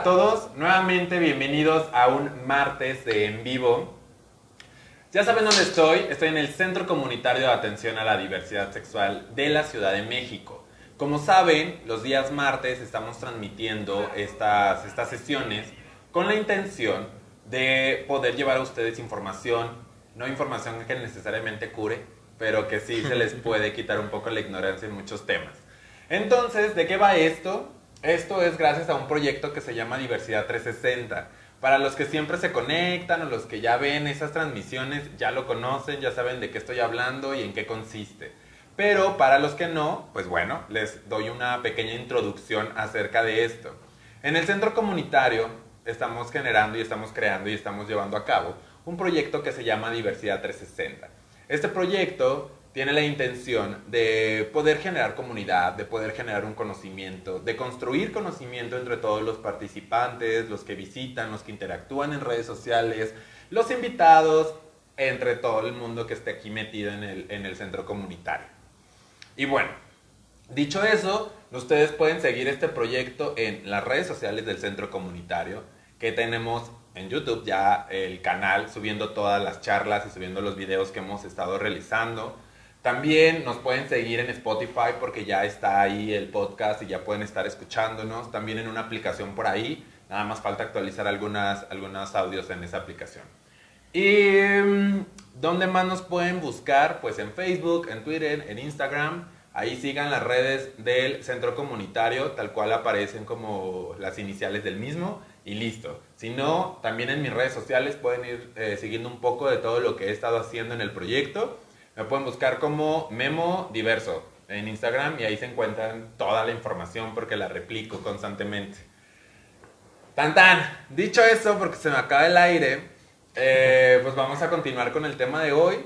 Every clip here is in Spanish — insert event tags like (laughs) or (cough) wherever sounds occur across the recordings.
a todos, nuevamente bienvenidos a un martes de en vivo. Ya saben dónde estoy, estoy en el Centro Comunitario de Atención a la Diversidad Sexual de la Ciudad de México. Como saben, los días martes estamos transmitiendo estas, estas sesiones con la intención de poder llevar a ustedes información, no información que necesariamente cure, pero que sí se les (laughs) puede quitar un poco la ignorancia en muchos temas. Entonces, ¿de qué va esto? Esto es gracias a un proyecto que se llama Diversidad 360. Para los que siempre se conectan o los que ya ven esas transmisiones, ya lo conocen, ya saben de qué estoy hablando y en qué consiste. Pero para los que no, pues bueno, les doy una pequeña introducción acerca de esto. En el centro comunitario estamos generando y estamos creando y estamos llevando a cabo un proyecto que se llama Diversidad 360. Este proyecto tiene la intención de poder generar comunidad, de poder generar un conocimiento, de construir conocimiento entre todos los participantes, los que visitan, los que interactúan en redes sociales, los invitados, entre todo el mundo que esté aquí metido en el, en el centro comunitario. Y bueno, dicho eso, ustedes pueden seguir este proyecto en las redes sociales del centro comunitario, que tenemos en YouTube ya el canal subiendo todas las charlas y subiendo los videos que hemos estado realizando. También nos pueden seguir en Spotify porque ya está ahí el podcast y ya pueden estar escuchándonos. También en una aplicación por ahí. Nada más falta actualizar algunas, algunos audios en esa aplicación. ¿Y mm, dónde más nos pueden buscar? Pues en Facebook, en Twitter, en Instagram. Ahí sigan las redes del centro comunitario, tal cual aparecen como las iniciales del mismo y listo. Si no, también en mis redes sociales pueden ir eh, siguiendo un poco de todo lo que he estado haciendo en el proyecto. Me pueden buscar como Memo Diverso en Instagram y ahí se encuentran toda la información porque la replico constantemente. Tan tan, dicho eso, porque se me acaba el aire, eh, pues vamos a continuar con el tema de hoy.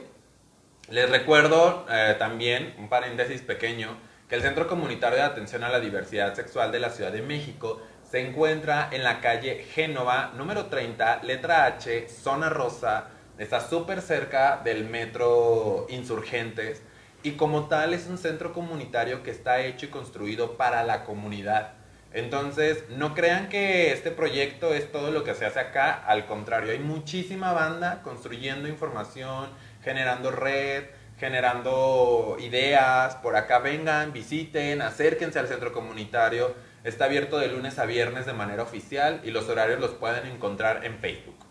Les recuerdo eh, también, un paréntesis pequeño, que el Centro Comunitario de Atención a la Diversidad Sexual de la Ciudad de México se encuentra en la calle Génova, número 30, letra H, zona rosa, Está súper cerca del metro Insurgentes y como tal es un centro comunitario que está hecho y construido para la comunidad. Entonces, no crean que este proyecto es todo lo que se hace acá, al contrario, hay muchísima banda construyendo información, generando red, generando ideas, por acá vengan, visiten, acérquense al centro comunitario, está abierto de lunes a viernes de manera oficial y los horarios los pueden encontrar en Facebook.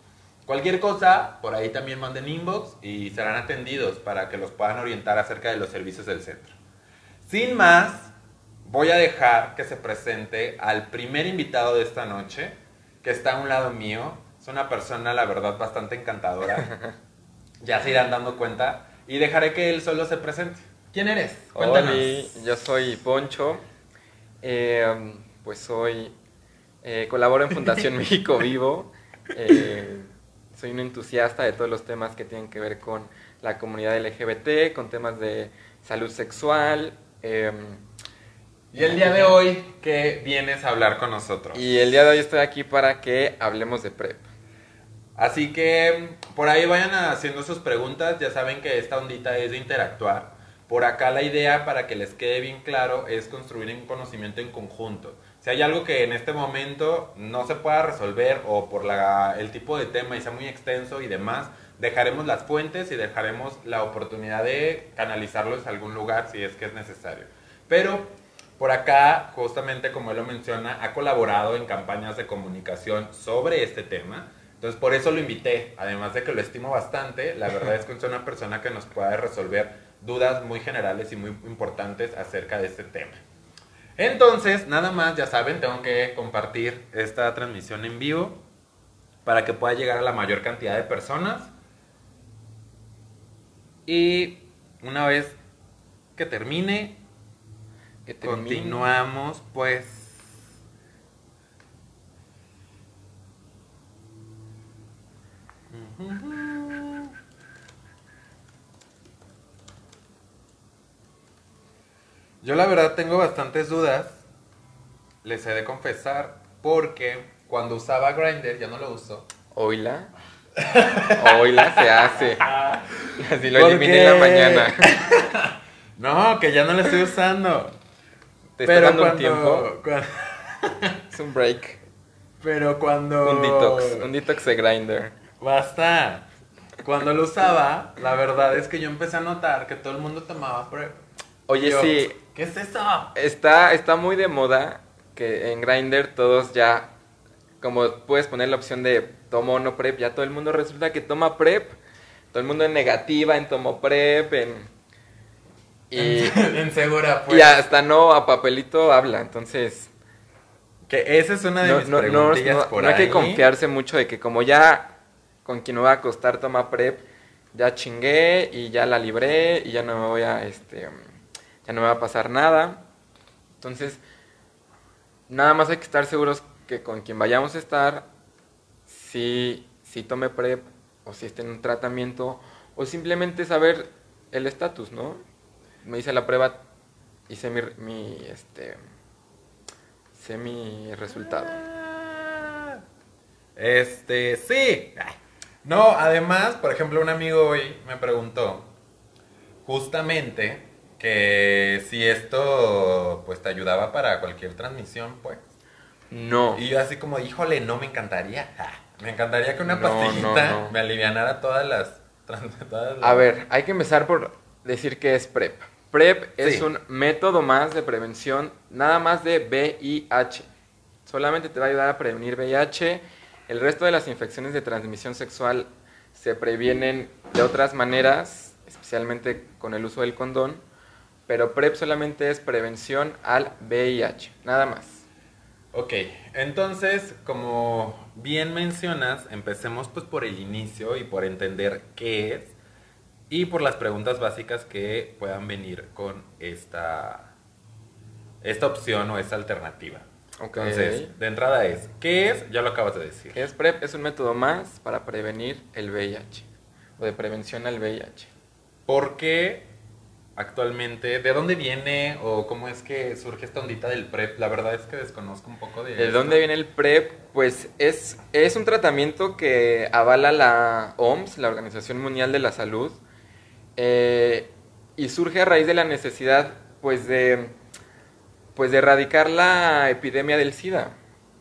Cualquier cosa, por ahí también manden inbox y serán atendidos para que los puedan orientar acerca de los servicios del centro. Sin más, voy a dejar que se presente al primer invitado de esta noche, que está a un lado mío. Es una persona, la verdad, bastante encantadora. (laughs) ya se irán dando cuenta. Y dejaré que él solo se presente. ¿Quién eres? Cuéntanos. Hola, yo soy Poncho. Eh, pues soy... Eh, colaboro en Fundación (laughs) México Vivo. Eh, soy un entusiasta de todos los temas que tienen que ver con la comunidad LGBT, con temas de salud sexual. Em, y el día de hoy, ¿qué vienes a hablar con nosotros? Y el día de hoy estoy aquí para que hablemos de PrEP. Así que por ahí vayan haciendo sus preguntas, ya saben que esta ondita es de interactuar. Por acá la idea, para que les quede bien claro, es construir un conocimiento en conjunto. Si hay algo que en este momento no se pueda resolver o por el tipo de tema y sea muy extenso y demás, dejaremos las fuentes y dejaremos la oportunidad de canalizarlos a algún lugar si es que es necesario. Pero por acá, justamente como él lo menciona, ha colaborado en campañas de comunicación sobre este tema. Entonces por eso lo invité, además de que lo estimo bastante, la verdad es que es una persona que nos puede resolver dudas muy generales y muy importantes acerca de este tema. Entonces, nada más, ya saben, tengo que compartir esta transmisión en vivo para que pueda llegar a la mayor cantidad de personas. Y una vez que termine, que continuamos pues Yo la verdad tengo bastantes dudas, les he de confesar, porque cuando usaba Grindr ya no lo uso. Oila. Oila se hace. Así lo eliminé en la mañana. (laughs) no, que ya no lo estoy usando. ¿Te está dando un tiempo? (laughs) es un break. Pero cuando... Un detox, un detox de grinder. Basta. Cuando lo usaba, la verdad es que yo empecé a notar que todo el mundo tomaba PrEP. Oye, Yo, sí, ¿Qué es eso? está, está muy de moda que en Grindr todos ya, como puedes poner la opción de tomo o no PrEP, ya todo el mundo resulta que toma PrEP. Todo el mundo en negativa, en tomo PrEP, en... Y, en (laughs) segura, pues. y hasta no a papelito habla, entonces... Que esa es una de no, mis no, no, preguntillas no- por no hay que confiarse mucho de que como ya con quien me va a acostar toma prep, ya chingué y ya la libré y ya no me voy a, este, ya no me va a pasar nada. Entonces, nada más hay que estar seguros que con quien vayamos a estar, si, si tome prep o si esté en un tratamiento o simplemente saber el estatus, ¿no? Me hice la prueba, hice mi, mi este, sé mi resultado. Este, sí. No, además, por ejemplo, un amigo hoy me preguntó justamente que si esto pues te ayudaba para cualquier transmisión, pues. No. Y yo así como, híjole, no me encantaría. Me encantaría que una No, pastillita no, no. me alivianara todas las, (laughs) todas las- A ver, hay que empezar por decir que es PrEP. PrEP es un método más de prevención, nada más de VIH. Solamente te va a ayudar a prevenir VIH. El resto de las infecciones de transmisión sexual se previenen de otras maneras, especialmente con el uso del condón. Pero PrEP solamente es prevención al VIH, nada más. Ok, entonces, como bien mencionas, empecemos pues por el inicio y por entender qué es y por las preguntas básicas que puedan venir con esta, esta opción o esta alternativa. Ok. Entonces, de entrada es, ¿qué es? Ya lo acabas de decir. ¿Qué es PrEP? Es un método más para prevenir el VIH o de prevención al VIH. ¿Por qué actualmente, de dónde viene o cómo es que surge esta ondita del PrEP? La verdad es que desconozco un poco de ¿De esto. dónde viene el PrEP? Pues es, es un tratamiento que avala la OMS, la Organización Mundial de la Salud, eh, y surge a raíz de la necesidad pues de, pues de erradicar la epidemia del SIDA,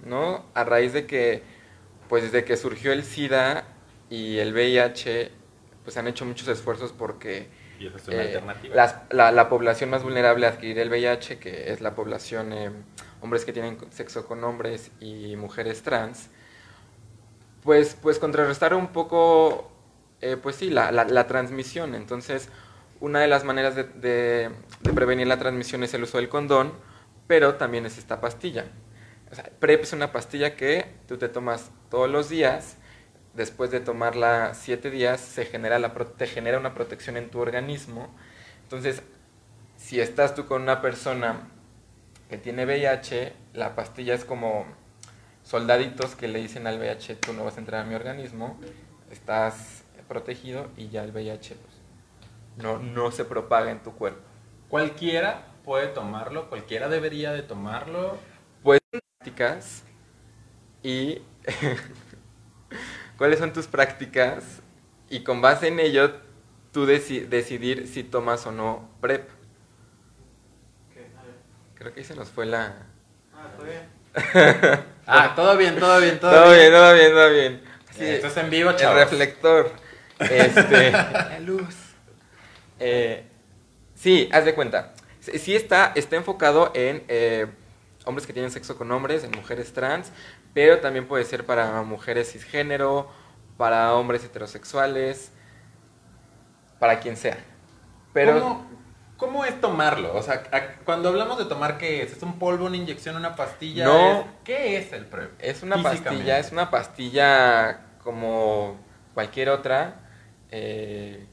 ¿no? A raíz de que, pues desde que surgió el SIDA y el VIH, pues han hecho muchos esfuerzos porque Y esa es una eh, alternativa. las- la, la población más vulnerable a adquirir el VIH, que es la población eh, hombres que tienen sexo con hombres y mujeres trans, pues, pues contrarrestar un poco, eh, pues sí, la, la- la transmisión. Entonces, una de las maneras de, de- de prevenir la transmisión es el uso del condón, pero también es esta pastilla. O sea, PrEP es una pastilla que tú te tomas todos los días. Después de tomarla siete días, se genera la, te genera una protección en tu organismo. Entonces, si estás tú con una persona que tiene VIH, la pastilla es como soldaditos que le dicen al VIH, tú no vas a entrar a mi organismo, estás protegido y ya el VIH pues, no, no se propaga en tu cuerpo. Cualquiera puede tomarlo, cualquiera debería de tomarlo. Pues prácticas y (laughs) cuáles son tus prácticas y con base en ello tú deci- decidir si tomas o no PrEP. Creo que ahí se nos fue la... Ah, (laughs) todo bien, todo bien, todo, Todo bien, todo bien, todo bien. Sí, Esto es en vivo, el chavos. reflector. (laughs) Este, la luz. Eh, sí, haz de cuenta. Sí sí está, está enfocado en eh, hombres que tienen sexo con hombres, en mujeres trans, pero también puede ser para mujeres cisgénero, para hombres heterosexuales, para quien sea. Pero ¿Cómo, cómo es tomarlo? O sea, a- cuando hablamos de tomar, ¿qué es? ¿Es un polvo, una inyección, una pastilla? No. ¿Es- ¿Qué es el PrEP? Es una pastilla, es una pastilla como cualquier otra, eh,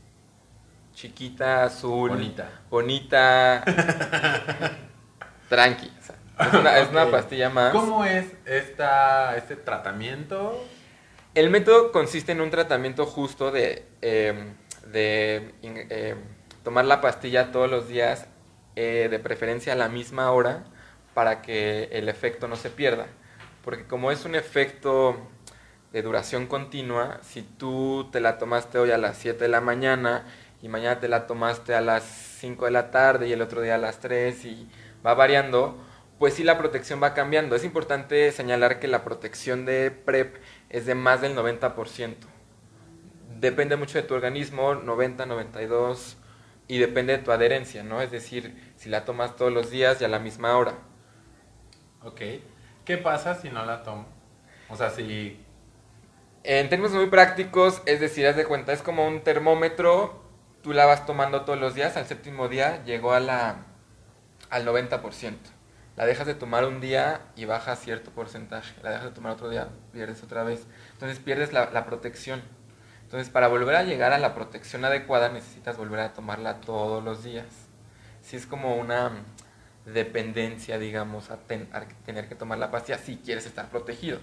chiquita, azul, Bonita. bonita, (laughs) tranqui. o sea, es, una, es una Ok. pastilla más. ¿Cómo es esta, este tratamiento? El método consiste en un tratamiento justo de, eh, de eh, tomar la pastilla todos los días, eh, de preferencia a la misma hora, para que el efecto no se pierda. Porque como es un efecto de duración continua, si tú te la tomaste hoy a las 7 de la mañana y mañana te la tomaste a las 5 de la tarde y el otro día a las 3 y va variando, pues sí la protección va cambiando. Es importante señalar que la protección de PrEP es de más del 90%. Depende mucho de tu organismo, 90, 92, y depende de tu adherencia, ¿no? Es decir, si la tomas todos los días y a la misma hora. Ok. ¿Qué pasa si no la tomo? O sea, si... En términos muy prácticos, es decir, haz de cuenta, es como un termómetro, tú la vas tomando todos los días, al séptimo día llegó a la, al 90% la dejas de tomar un día y baja cierto porcentaje, la dejas de tomar otro día, pierdes otra vez. Entonces pierdes la, protección. Entonces para volver a llegar a la protección adecuada necesitas volver a tomarla todos los días. Si es como una dependencia, digamos, a, tener que tomar la pastilla si quieres estar protegido.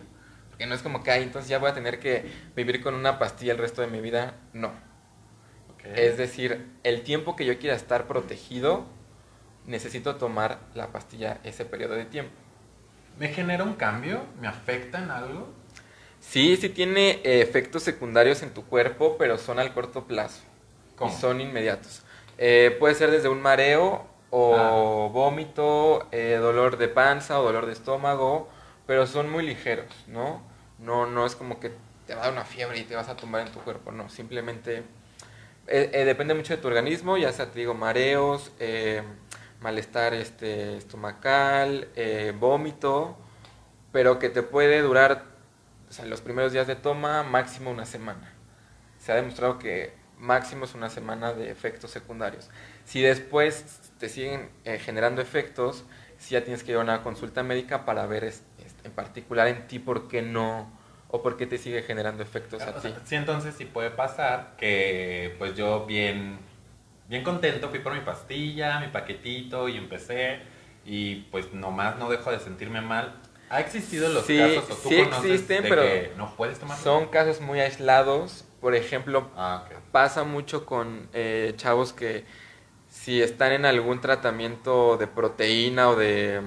Porque no es como que, entonces ya voy a tener que vivir con una pastilla el resto de mi vida. No. Es decir, el tiempo que yo quiera estar protegido necesito tomar la pastilla ese periodo de tiempo. ¿Me genera un cambio? ¿Me afecta en algo? Sí, sí tiene eh, efectos secundarios en tu cuerpo, pero son al corto plazo. ¿Cómo? Y son inmediatos. Eh, puede ser desde un mareo o ah. vómito, eh, dolor de panza o dolor de estómago, pero son muy ligeros, ¿no? No, no es como que te va a dar una fiebre y te vas a tumbar en tu cuerpo, no, simplemente depende mucho de tu organismo, ya sea, te digo, mareos, malestar este, estomacal, eh, vómito, pero que te puede durar o sea, los primeros días de toma máximo una semana. Se ha demostrado que máximo es una semana de efectos secundarios. Si después te siguen eh, generando efectos, si ya tienes que ir a una consulta médica para ver en particular en ti por qué no o por qué te sigue generando efectos a ti. sí, entonces sí puede pasar que pues yo bien bien contento, fui por mi pastilla, mi paquetito y empecé. Y pues nomás no dejo de sentirme mal. ¿Ha existido los casos o tú sí existen, pero que no puedes tomar? Son casos muy aislados. Por ejemplo, ah, pasa mucho con eh, chavos que si están en algún tratamiento de proteína o de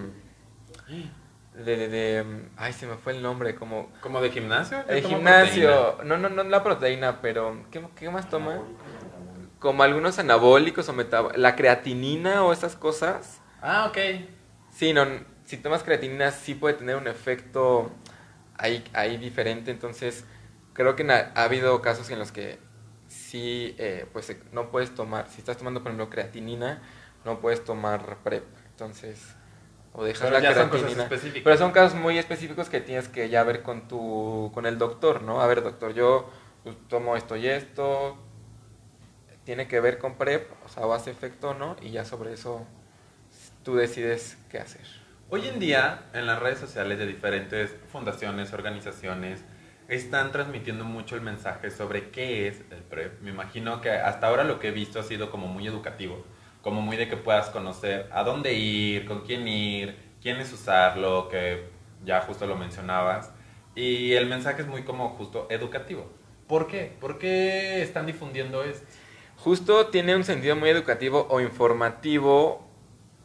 de, de, ay se me fue el nombre como como de gimnasio de gimnasio. no no no la proteína pero qué, qué más toma como algunos anabólicos o la creatinina o esas cosas. Ah, ok. Sí, no, si tomas creatinina sí puede tener un efecto ahí, ahí diferente, entonces creo que ha, habido casos en los que sí, eh, pues no puedes tomar, si estás tomando por ejemplo creatinina, no puedes tomar PrEP, entonces o dejas la creatinina. pero son casos muy específicos que tienes que ya ver con tu con el doctor, ¿no? A ver, doctor, yo pues, tomo esto y esto, tiene que ver con PrEP, o sea, o hace efecto o no, y ya sobre eso tú decides qué hacer. Hoy en día, en las redes sociales de diferentes fundaciones, organizaciones, están transmitiendo mucho el mensaje sobre qué es el PrEP. Me imagino que hasta ahora lo que he visto ha sido como muy educativo, como muy de que puedas conocer a dónde ir, con quién ir, quién es usarlo, que ya justo lo mencionabas. Y el mensaje es muy como justo educativo. ¿Por qué? ¿Por qué están difundiendo esto? Justo tiene un sentido muy educativo o informativo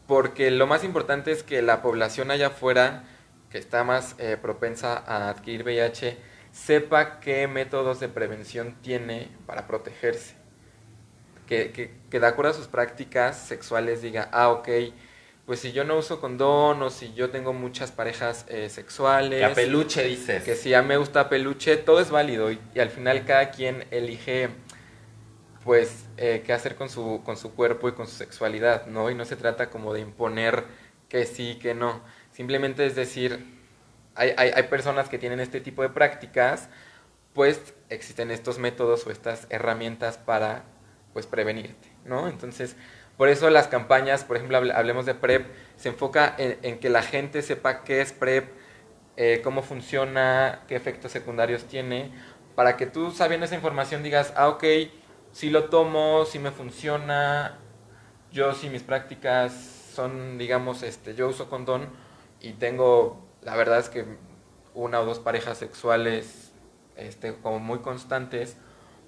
porque lo más importante es que la población allá afuera que está más eh, propensa a adquirir VIH sepa qué métodos de prevención tiene para protegerse. Que, que, que, de acuerdo a sus prácticas sexuales diga, ah, ok, pues si yo no uso condón o si yo tengo muchas parejas eh, sexuales. Que a peluche dices. Que si ya me gusta peluche, todo es válido y al final cada quien elige pues, eh, qué hacer con su, con su cuerpo y con su sexualidad, ¿no? Y no se trata como de imponer que sí, que no. Simplemente es decir, hay, hay, hay personas que tienen este tipo de prácticas, pues existen estos métodos o estas herramientas para, pues, prevenirte, ¿no? Entonces, por eso las campañas, por ejemplo, hablemos de PrEP, se enfoca en, que la gente sepa qué es PrEP, eh, cómo funciona, qué efectos secundarios tiene, para que tú sabiendo esa información digas, ah, ok, si lo tomo, si me funciona, yo si mis prácticas son, digamos, este, yo uso condón y tengo, la verdad es que una o dos parejas sexuales este, como muy constantes,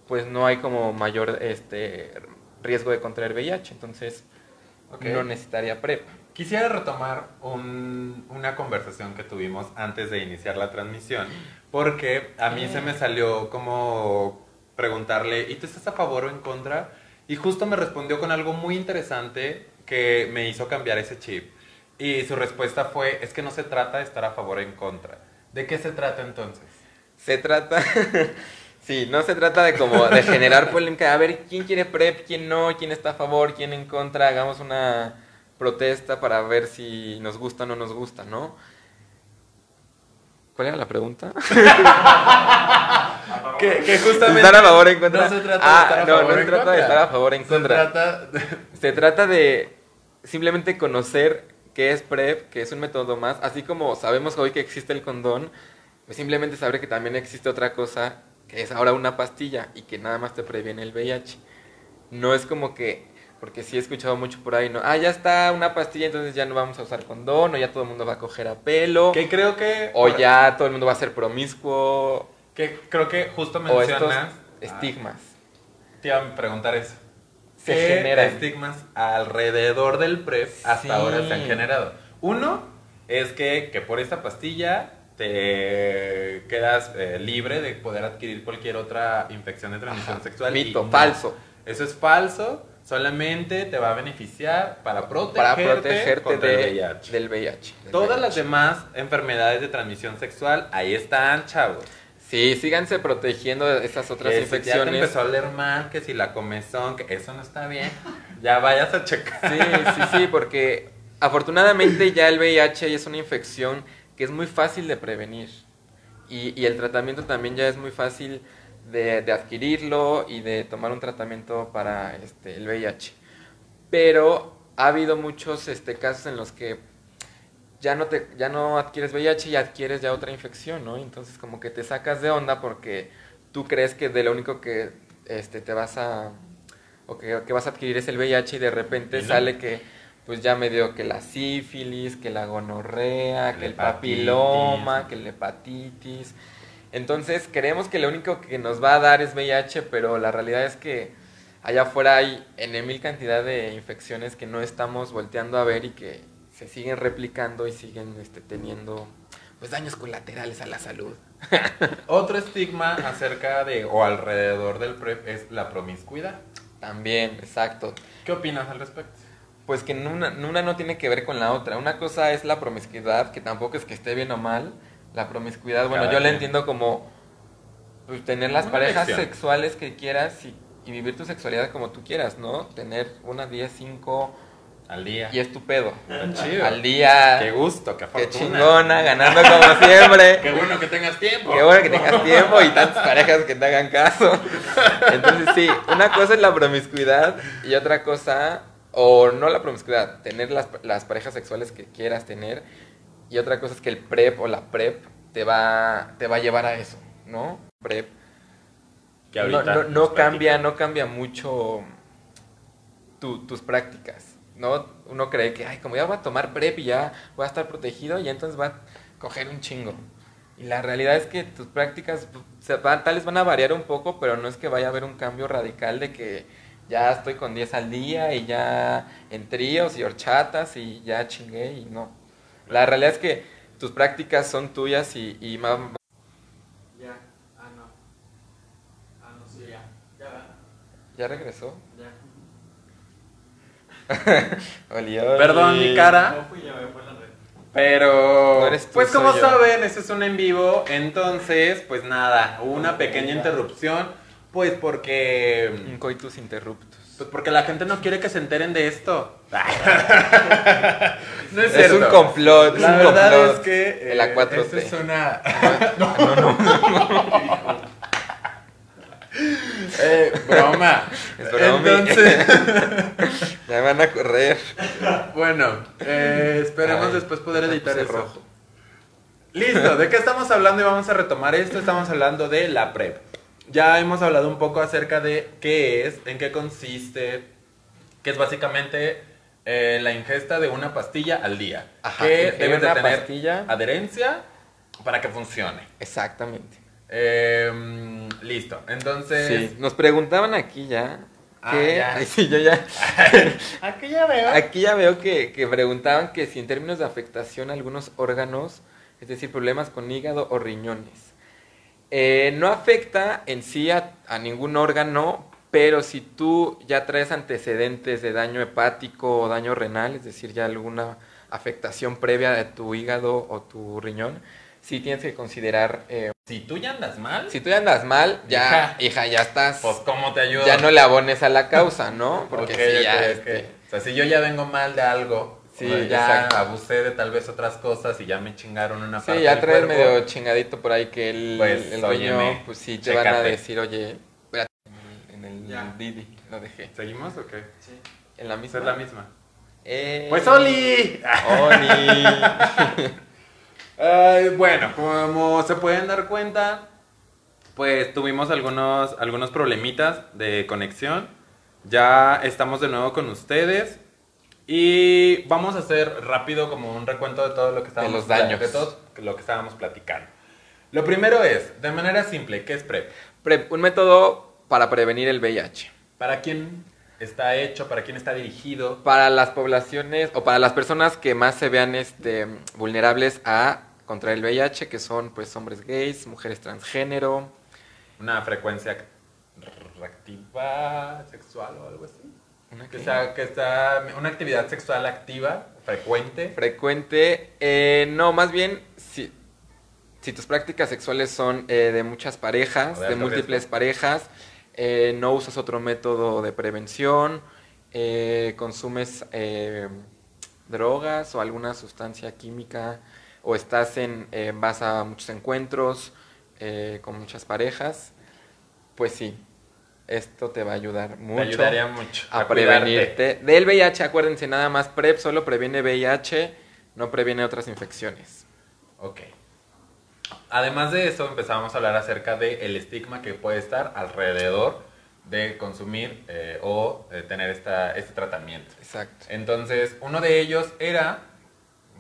pues no hay como mayor este, riesgo de contraer VIH, entonces no necesitaría PrEP. Quisiera retomar una conversación que tuvimos antes de iniciar la transmisión, porque a mí se me salió como preguntarle, ¿y tú estás a favor o en contra? Y justo me respondió con algo muy interesante que me hizo cambiar ese chip. Y su respuesta fue, es que no se trata de estar a favor o en contra. ¿De qué se trata entonces? Se trata, (laughs) sí, no se trata de como de generar polémica, a ver quién quiere PrEP, quién no, quién está a favor, quién en contra, hagamos una protesta para ver si nos gusta o no nos gusta, ¿no? ¿Cuál era la pregunta? (laughs) que, que justamente ¿Estar a favor o en contra? No se trata de Ah, estar a no, favor no o se en trata de contra. estar a favor en Se contra. trata de- Se trata de simplemente conocer qué es PrEP, que es un método más, así como sabemos hoy que existe el condón, pues simplemente saber que también existe otra cosa, que es ahora una pastilla y que nada más te previene el VIH. No es como que, porque sí he escuchado mucho por ahí, no, ah, ya está una pastilla, entonces ya no vamos a usar condón, o ya todo el mundo va a coger a pelo, que creo que... o ya todo el mundo va a ser promiscuo, Que creo que justo o estos mencionas... estigmas. Ah, te iba a preguntar eso. Se ¿Qué generan. estigmas alrededor del PrEP hasta Sí. ahora se han generado? Uno es que, que por esta pastilla te quedas eh, libre de poder adquirir cualquier otra infección de transmisión Ajá. sexual. y Mito, no. falso. Eso es falso. Solamente te va a beneficiar para protegerte, Para protegerte de- el VIH. del VIH. del Todas VIH. las demás enfermedades de transmisión sexual, ahí están, chavos. Sí, síganse protegiendo de esas otras Que si ya te infecciones. empezó a oler mal, que si la comezón, que eso no está bien, (laughs) ya vayas a checar. Sí, sí, sí, porque afortunadamente ya el VIH es una infección que es muy fácil de prevenir. Y, y el tratamiento también ya es muy fácil de, de adquirirlo y de tomar un tratamiento para este, el VIH. Pero ha habido muchos este, casos en los que ya no, te, ya no adquieres VIH y adquieres ya otra infección, ¿no? Entonces como que te sacas de onda porque tú crees que de lo único que este, te vas a... o que, que vas a adquirir es el VIH y de repente sale que pues ya me dio que la sífilis, que la gonorrea, que el papiloma, que la hepatitis. Entonces creemos que lo único que nos va a dar es VIH, pero la realidad es que allá afuera hay en mil cantidad de infecciones que no estamos volteando a ver y que se siguen replicando y siguen este, teniendo pues daños colaterales a la salud. (laughs) Otro estigma acerca de o alrededor del PrEP es la promiscuidad. También, exacto. ¿Qué opinas al respecto? Pues que una, una no tiene que ver con la otra. Una cosa es la promiscuidad, que tampoco es que esté bien o mal. La promiscuidad, bueno, Cada yo la entiendo como pues, tener las parejas elección. sexuales que quieras y, y vivir tu sexualidad como tú quieras, ¿no? Tener una, diez, cinco Al día. y es tu pedo. Chido. Al día, Qué gusto, qué qué fortuna. chingona, ganando como siempre. (laughs) Qué bueno que tengas tiempo. Qué bueno que tengas tiempo y tantas parejas que te hagan caso. (laughs) Entonces sí, una cosa es la promiscuidad y otra cosa, o no la promiscuidad, tener las, las parejas sexuales que quieras tener y otra cosa es que el PrEP o la PrEP te va, te va a llevar a eso, ¿no? PrEP. Que No, ahorita no, no nos cambia, no cambia mucho tu- tus prácticas, ¿no? Uno cree que, ay, como ya voy a tomar PrEP y ya voy a estar protegido y entonces va a coger un chingo. Y la realidad es que tus prácticas se van- tal vez van a variar un poco, pero no es que vaya a haber un cambio radical de que ya estoy con 10 al día y ya en tríos y horchatas y ya chingué y no. La realidad es que tus prácticas son tuyas y, y ma- Ya, ah no. Ah no, sí, ya. Ya va. ¿Ya regresó? Ya. (laughs) Oli, oli. Perdón, mi cara. No fui yo, me fue la red. Pero, No eres tú, pues como yo. saben, este es un en vivo, entonces, pues nada, hubo una pequeña interrupción, pues porque, Un coitus interruptus. Pues porque la gente no quiere que se enteren de esto. (laughs) no es, un complot, es La un verdad complot es que la eh, 4T. esto es una, (laughs) (laughs) eh, broma. Es broma. Entonces, Ya van a correr. bueno, eh, esperemos Ay, después poder editar eso. rojo. Listo, ¿de qué estamos hablando? Y vamos a retomar esto. Estamos hablando de la PrEP. Ya hemos hablado un poco acerca de qué es, en qué consiste, que es básicamente eh, la ingesta de una pastilla al día. Ajá, que debes de tener pastilla. adherencia para que funcione. Exactamente. Eh, mm, listo, entonces... Sí, nos preguntaban aquí ya. Ah, que- ya. Ay, (laughs) sí, yo ya. (laughs) Aquí ya veo. Aquí ya veo que, que preguntaban que si en términos de afectación a algunos órganos, es decir, problemas con hígado o riñones. Eh, no afecta en sí a, a ningún órgano, pero si tú ya traes antecedentes de daño hepático o daño renal, es decir, ya alguna afectación previa de tu hígado o tu riñón, sí tienes que considerar, eh, Si tú ya andas mal, si tú ya andas mal, ya, Hija. hija, ya estás, pues ¿cómo te ayudo? ya no le abones a la causa, ¿no? Porque ya, este, O sea, si yo ya vengo mal de algo, Sí, ya exacto. abusé de tal vez otras cosas y ya me chingaron una parte Sí, ya traes medio chingadito por ahí que el, Pues, el óyeme, riñón, pues sí, te van a decir, oye, espérate, en el, en el Ya. Didi lo dejé. ¿Seguimos o qué? Sí. En la misma. es la misma. Eh, ¡Pues Oli! Oli. (laughs) Ay, bueno, como se pueden dar cuenta, pues tuvimos algunos, algunos problemitas de conexión. Ya estamos de nuevo con ustedes. Y vamos a hacer rápido como un recuento de todo lo que estábamos los daños. de todo lo que estábamos platicando. Lo primero es, de manera simple, ¿qué es PrEP? PrEP, un método para prevenir el VIH. ¿Para quién está hecho? ¿Para quién está dirigido? Para las poblaciones o para las personas que más se vean este, vulnerables a contraer el VIH, que son pues hombres gays, mujeres transgénero, ¿Una frecuencia reactiva sexual o algo así? Una Que sea, que está una actividad sexual activa, frecuente. frecuente. eh, no, más bien, si, si tus prácticas sexuales son eh, de muchas parejas, de múltiples riesgo. parejas, eh, no usas otro método de prevención, eh, consumes eh, drogas o alguna sustancia química, o estás en, eh, vas a muchos encuentros con muchas parejas, pues sí, esto te va a ayudar Te mucho ayudaría mucho a cuidarte. prevenirte del VIH. Acuérdense, nada más PrEP solo previene VIH, no previene otras infecciones. Ok. Además de eso, empezamos a hablar acerca del estigma que puede estar alrededor de consumir eh, o eh, tener esta, este tratamiento. Exacto. Entonces, uno de ellos era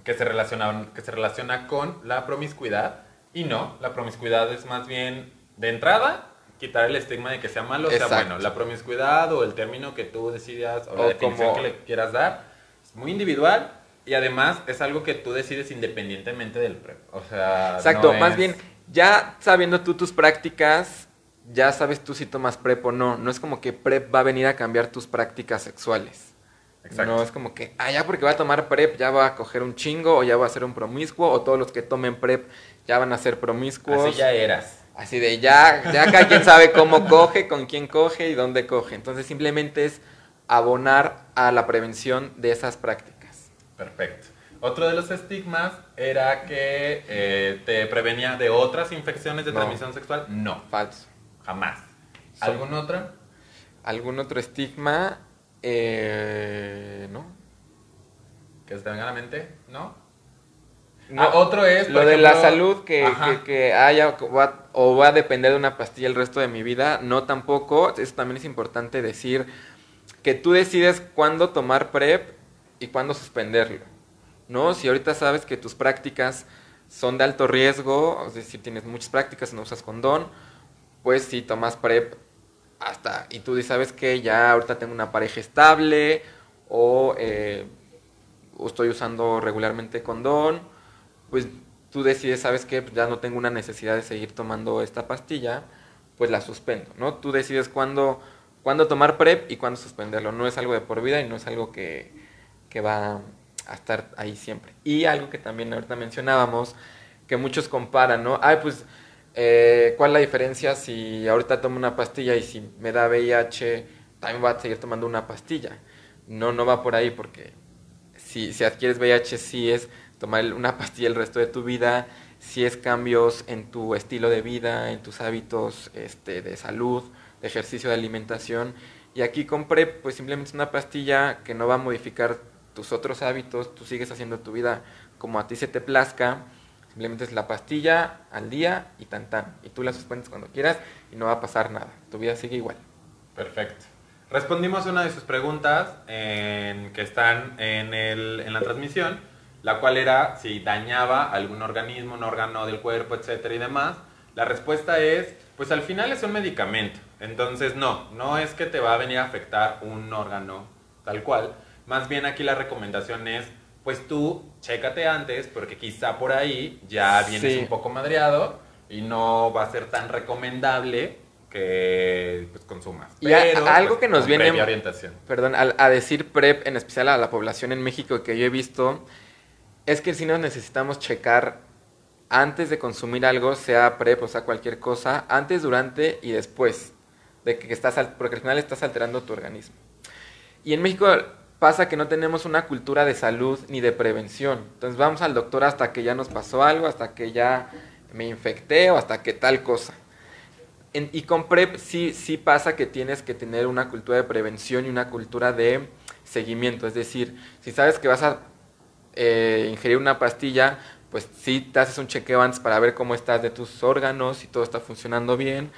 que se, relaciona, que se relaciona con la promiscuidad y no, la promiscuidad es más bien de entrada quitar el estigma de que sea malo o sea Exacto. bueno. La promiscuidad o el término que tú decidas o la O definición como- que le quieras dar es muy individual y además es algo que tú decides independientemente del PrEP. O sea, Exacto, no más es- bien, ya sabiendo tú tus prácticas, ya sabes tú si tomas PrEP o no. No es como que PrEP va a venir a cambiar tus prácticas sexuales. Exacto. No es como que, ah, ya porque va a tomar PrEP ya va a coger un chingo o ya va a ser un promiscuo o todos los que tomen PrEP ya van a ser promiscuos. Así ya eras. Así de ya, ya cada quien sabe cómo coge, con quién coge y dónde coge. Entonces simplemente es abonar a la prevención de esas prácticas. Perfecto. Otro de los estigmas era que eh, te prevenía de otras infecciones de No. transmisión sexual. No, Falso. jamás. ¿Algún otro? ¿Algún otro estigma? Eh, no. ¿Que se te venga a la mente? ¿No? No. Ah, otro es... Lo de la salud que, que, que haya o va, o va a depender de una pastilla el resto de mi vida, no tampoco. Eso también es importante decir que tú decides cuándo tomar PrEP y cuándo suspenderlo. ¿No? Si ahorita sabes que tus prácticas son de alto riesgo, es decir, tienes muchas prácticas y no usas condón, pues si tomas PrEP hasta, y tú sabes que ya ahorita tengo una pareja estable o eh, estoy usando regularmente condón, pues tú decides, sabes que ya no tengo una necesidad de seguir tomando esta pastilla, pues la suspendo, ¿no? Tú decides cuándo, cuándo tomar PrEP y cuándo suspenderlo. No es algo de por vida y no es algo que, que va a estar ahí siempre. Y algo que también ahorita mencionábamos, que muchos comparan, ¿no? Ay, pues, eh, ¿cuál es la diferencia si ahorita tomo una pastilla y si me da VIH, también voy a seguir tomando una pastilla? No, no va por ahí porque si, si adquieres VIH sí es tomar una (laughs) pastilla el resto de tu vida, si es cambios en tu estilo de vida, en tus hábitos este, de salud, de ejercicio, de alimentación. Y aquí con PrEP, pues simplemente una pastilla que no va a modificar tus otros hábitos, tú sigues haciendo tu vida como a ti se te plazca, simplemente es la pastilla al día y tan tan. Y tú la suspendes cuando quieras y no va a pasar nada, tu vida sigue igual. Perfecto. Respondimos una de sus preguntas en- que están en, el- en la transmisión, la cual era si dañaba algún organismo, un órgano del cuerpo, etcétera y demás. La respuesta es, pues al final es un medicamento. Entonces no, no es que te va a venir a afectar un órgano tal cual. Más bien aquí la recomendación es, pues tú chécate antes, porque quizá por ahí ya vienes Sí. un poco madreado y no va a ser tan recomendable que pues, consumas. Y a- Pero, algo pues, que nos viene- orientación. Perdón, a, decir PrEP, en especial a la población en México que yo he visto, es que si nos necesitamos checar antes de consumir algo, sea PrEP o sea cualquier cosa, antes, durante y después de que estás, porque al final estás alterando tu organismo. Y en México pasa que no tenemos una cultura de salud ni de prevención. Entonces vamos al doctor hasta que ya nos pasó algo, hasta que ya me infecté o hasta que tal cosa. Y con PrEP sí, sí pasa que tienes que tener una cultura de prevención y una cultura de seguimiento. Es decir, si sabes que vas a eh, ingerir una pastilla, pues sí te haces un chequeo antes para ver cómo estás de tus órganos, si todo está funcionando bien.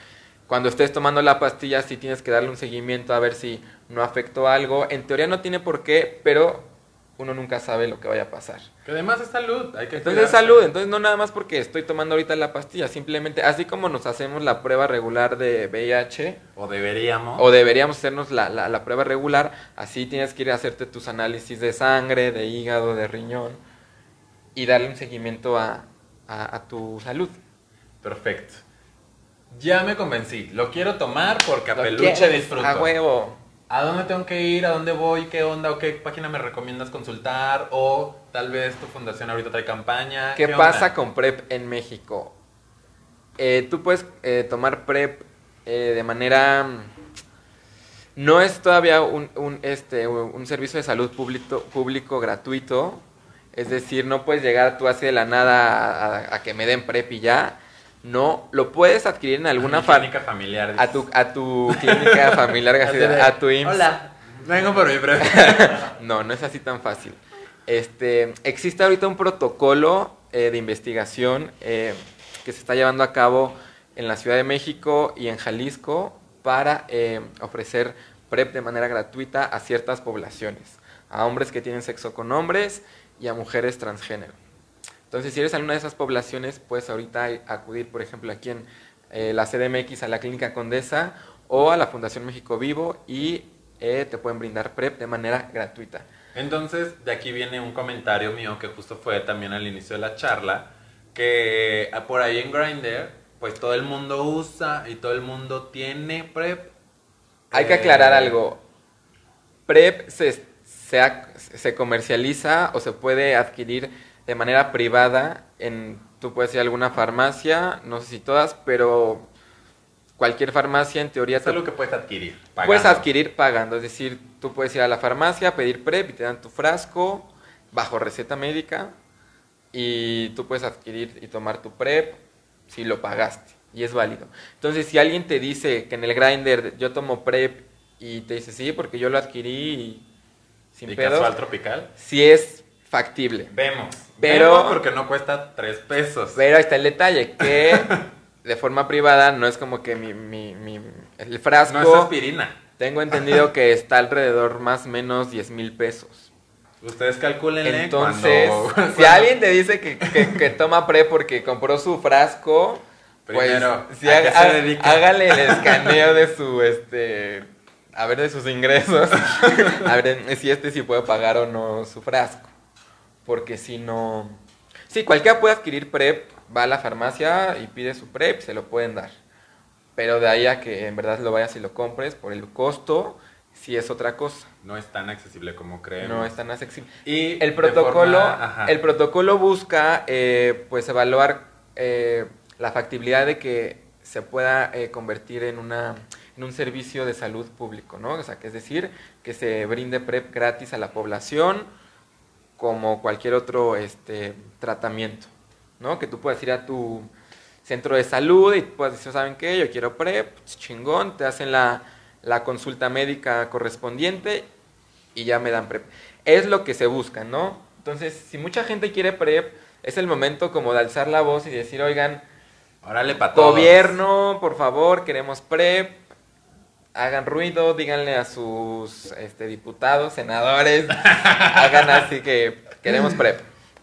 Cuando estés tomando la pastilla, sí tienes que darle un seguimiento a ver si no afectó algo. En teoría no tiene por qué, pero uno nunca sabe lo que vaya a pasar. Que además es salud. Hay que Entonces cuidarse. salud, entonces no nada más porque estoy tomando ahorita la pastilla, simplemente así como nos hacemos la prueba regular de VIH, O deberíamos. o deberíamos hacernos la, la- la prueba regular, así tienes que ir a hacerte tus análisis de sangre, de hígado, de riñón, y darle un seguimiento a, a- a tu salud. Perfecto. Ya me convencí. Lo quiero tomar porque a Lo peluche disfruto. A huevo. ¿A dónde tengo que ir? ¿A dónde voy? ¿Qué onda? ¿O qué página me recomiendas consultar? O tal vez tu fundación ahorita trae campaña. ¿Qué, pasa con PrEP en México? Eh, tú puedes eh, tomar PrEP eh, de manera... mm, No es todavía un, un, este, un servicio de salud público, público gratuito. Es decir, no puedes llegar tú así de la nada a, a- a que me den PrEP y ya. No, lo puedes adquirir en alguna A clínica familiar. a tu a tu clínica (laughs) familiar, a tu IMSS. Hola. Vengo por mi (laughs) breve. No, no es así tan fácil. Este, existe ahorita un protocolo eh, de investigación eh, que se está llevando a cabo en la Ciudad de México y en Jalisco para eh, ofrecer PrEP de manera gratuita a ciertas poblaciones, a hombres que tienen sexo con hombres y a mujeres transgénero. Entonces, si eres alguna de esas poblaciones, puedes ahorita acudir, por ejemplo, aquí en eh, la CDMX a la Clínica Condesa o a la Fundación México Vivo y eh, te pueden brindar PrEP de manera gratuita. Entonces, de aquí viene un comentario mío que justo fue también al inicio de la charla, que ah, por ahí en Grindr, pues todo el mundo usa y todo el mundo tiene PrEP. Hay que Eh, aclarar algo. PrEP se, se, se comercializa o se puede adquirir de manera privada en, tú puedes ir a alguna farmacia, no sé si todas, pero cualquier farmacia en teoría Es te algo que puedes adquirir. puedes adquirir pagando. Es decir, tú puedes ir a la farmacia, pedir PrEP y te dan tu frasco bajo receta médica y tú puedes adquirir y tomar tu PrEP si lo pagaste y es válido. Entonces, si alguien te dice que en el grinder yo tomo PrEP y te dice sí, porque yo lo adquirí y sin ¿Y pedos, casual tropical? si es factible. Vemos. Pero- porque no cuesta tres pesos. Pero ahí está el detalle, que (laughs) de forma privada no es como que mi, mi, mi- el frasco... No es aspirina. Tengo entendido que está alrededor más o menos 10 mil pesos. Ustedes calculenle Entonces, cuando- si alguien te dice que, que- que toma pre porque compró su frasco, Primero, pues sí, ¿a hágale el (laughs) escaneo de su, este, a ver, de sus ingresos. (laughs) A ver si este sí puede pagar o no su frasco. Porque si no... Sí, cualquiera puede adquirir PrEP, va a la farmacia y pide su PrEP, se lo pueden dar. Pero de ahí a que en verdad lo vayas y lo compres por el costo, sí es otra cosa. No es tan accesible como creemos. No es tan accesible. Y El protocolo, forma- el protocolo busca eh, pues evaluar eh, la factibilidad de que se pueda eh, convertir en una en un servicio de salud público, ¿no? O sea, que es decir, que se brinde PrEP gratis a la población como cualquier otro este tratamiento, ¿no? Que tú puedas ir a tu centro de salud y puedas decir, ¿saben qué? Yo quiero PrEP, pues, chingón, te hacen la, la consulta médica correspondiente y ya me dan PrEP. Es lo que se busca, ¿no? Entonces, si mucha gente quiere PrEP, es el momento como de alzar la voz y decir, oigan, Órale, para gobierno, por favor, queremos PrEP, hagan ruido, díganle a sus este, diputados, senadores, (laughs) hagan así que queremos PrEP.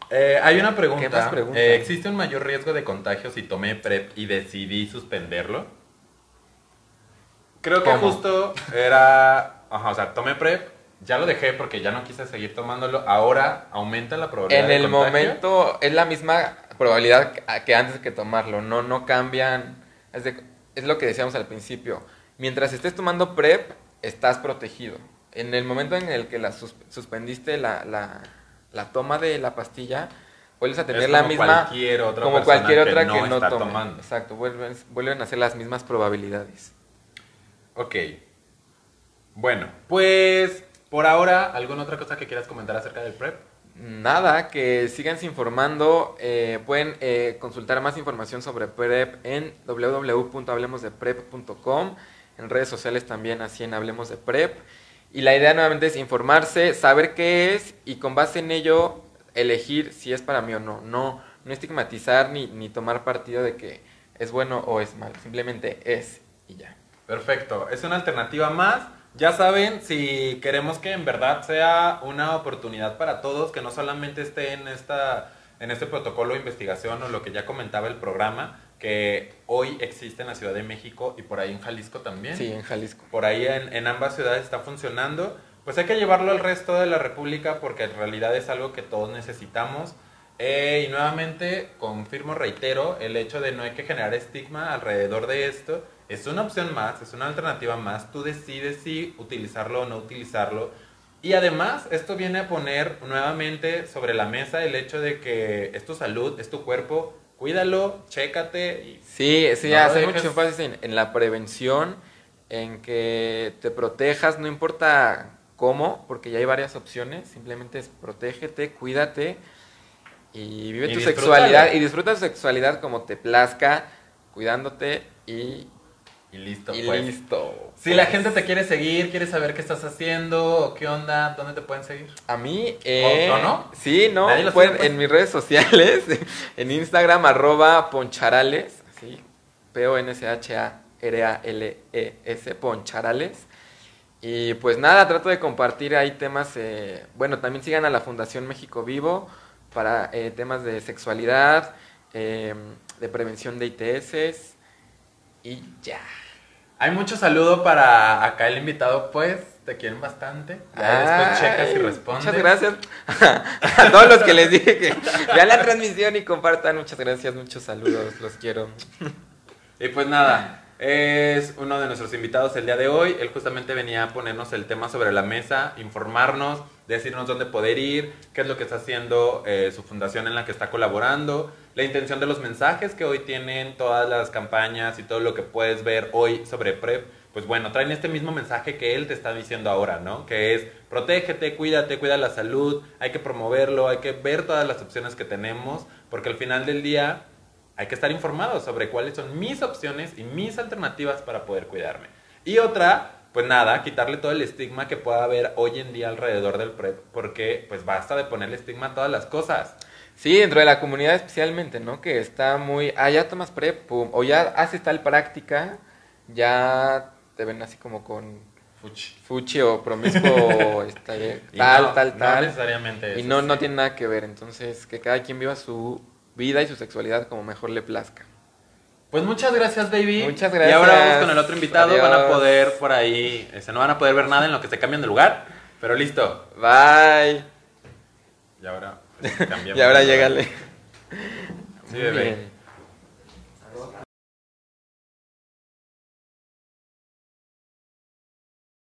Eh, hay una ¿Qué pregunta. Eh, ¿Existe un mayor riesgo de contagio si tomé PrEP y decidí suspenderlo? Creo que ¿Cómo? justo era... Ajá, o sea, tomé PrEP, ya lo dejé porque ya no quise seguir tomándolo. Ahora aumenta la probabilidad En de el contagio. momento es la misma probabilidad que- que antes que tomarlo, no, no cambian, es, de- es lo que decíamos al principio, mientras estés tomando PrEP, estás protegido. En el momento en el que la sus- suspendiste la, la, la toma de la pastilla, vuelves a tener Es la como misma cualquier otra como cualquier otra no que no está toma. tomando. Exacto, vuelven, vuelven a ser las mismas probabilidades. Ok. Bueno, pues por ahora, ¿alguna otra cosa que quieras comentar acerca del PrEP? Nada, que sigan informando. eh, pueden eh, consultar más información sobre PrEP en www.hablemosdeprep.com. En redes sociales también, así en Hablemos de PrEP. Y la idea nuevamente es informarse, saber qué es y con base en ello elegir si es para mí o no. No, no estigmatizar ni, ni tomar partido de que es bueno o es malo. Simplemente es y ya. Perfecto, es una alternativa más. Ya saben, si queremos que en verdad sea una oportunidad para todos, que no solamente esté en, esta, en este protocolo de investigación o lo que ya comentaba el programa, que hoy existe en la Ciudad de México y por ahí en Jalisco también. Sí, en Jalisco. Por ahí en, en ambas ciudades está funcionando. Pues hay que llevarlo al resto de la República porque en realidad es algo que todos necesitamos. Eh, y nuevamente confirmo, reitero, el hecho de no hay que generar estigma alrededor de esto. Es una opción más, es una alternativa más. Tú decides si utilizarlo o no utilizarlo. Y además, esto viene a poner nuevamente sobre la mesa el hecho de que es tu salud, es tu cuerpo. Cuídalo, chécate y Sí, sí, No hace mucho énfasis en, en la prevención, en que te protejas, no importa cómo, porque ya hay varias opciones, simplemente es protégete, cuídate y vive Y tu sexualidad y disfruta tu sexualidad como te plazca, cuidándote y, y listo. y pues. listo. Si la gente te quiere seguir, quiere saber qué estás haciendo, qué onda, ¿dónde te pueden seguir? A mí, eh, ¿O- o no? Sí, no, pueden- sabe, pues. en mis redes sociales, (laughs) en Instagram, arroba poncharales, así, P-O-N-C-H-A-R-A-L-E-S, poncharales. Y pues nada, trato de compartir ahí temas, eh, bueno, también sigan a la Fundación México Vivo para eh, temas de sexualidad, eh, de prevención de ITS y ya. Hay mucho saludo para acá el invitado, pues, te quieren bastante. Ya después checas y respondes. Muchas gracias (laughs) a todos los que les dije que vean la transmisión y compartan. Muchas gracias, muchos saludos, los quiero. Y pues nada, es uno de nuestros invitados el día de hoy. Él justamente venía a ponernos el tema sobre la mesa, informarnos, decirnos dónde poder ir, qué es lo que está haciendo eh, su fundación en la que está colaborando, la intención de los mensajes que hoy tienen todas las campañas y todo lo que puedes ver hoy sobre PrEP. Pues bueno, traen este mismo mensaje que él te está diciendo ahora, ¿no? Que es protégete, cuídate, cuida la salud, hay que promoverlo, hay que ver todas las opciones que tenemos, porque al final del día hay que estar informados sobre cuáles son mis opciones y mis alternativas para poder cuidarme. Y otra, pues nada, quitarle todo el estigma que pueda haber hoy en día alrededor del PrEP, porque pues basta de ponerle estigma a todas las cosas. Sí, dentro de la comunidad especialmente, ¿no? Que está muy, ah, ya tomas PrEP, pum, o ya haces tal práctica, ya te ven así como con Fuchi. fuchi o promiscuo, (laughs) está bien, Y tal, no- tal, no tal. necesariamente y eso, no, sí. no tiene nada que ver, entonces que cada quien viva su vida y su sexualidad como mejor le plazca. Pues muchas gracias, baby. Muchas Y ahora gracias. vamos con el otro invitado. Van a poder por ahí, este, no van a poder ver nada en lo que se cambian de lugar, pero listo. Bye. Y ahora pues, (laughs) cambiamos Y ahora llégale. Sí, bebé. bien.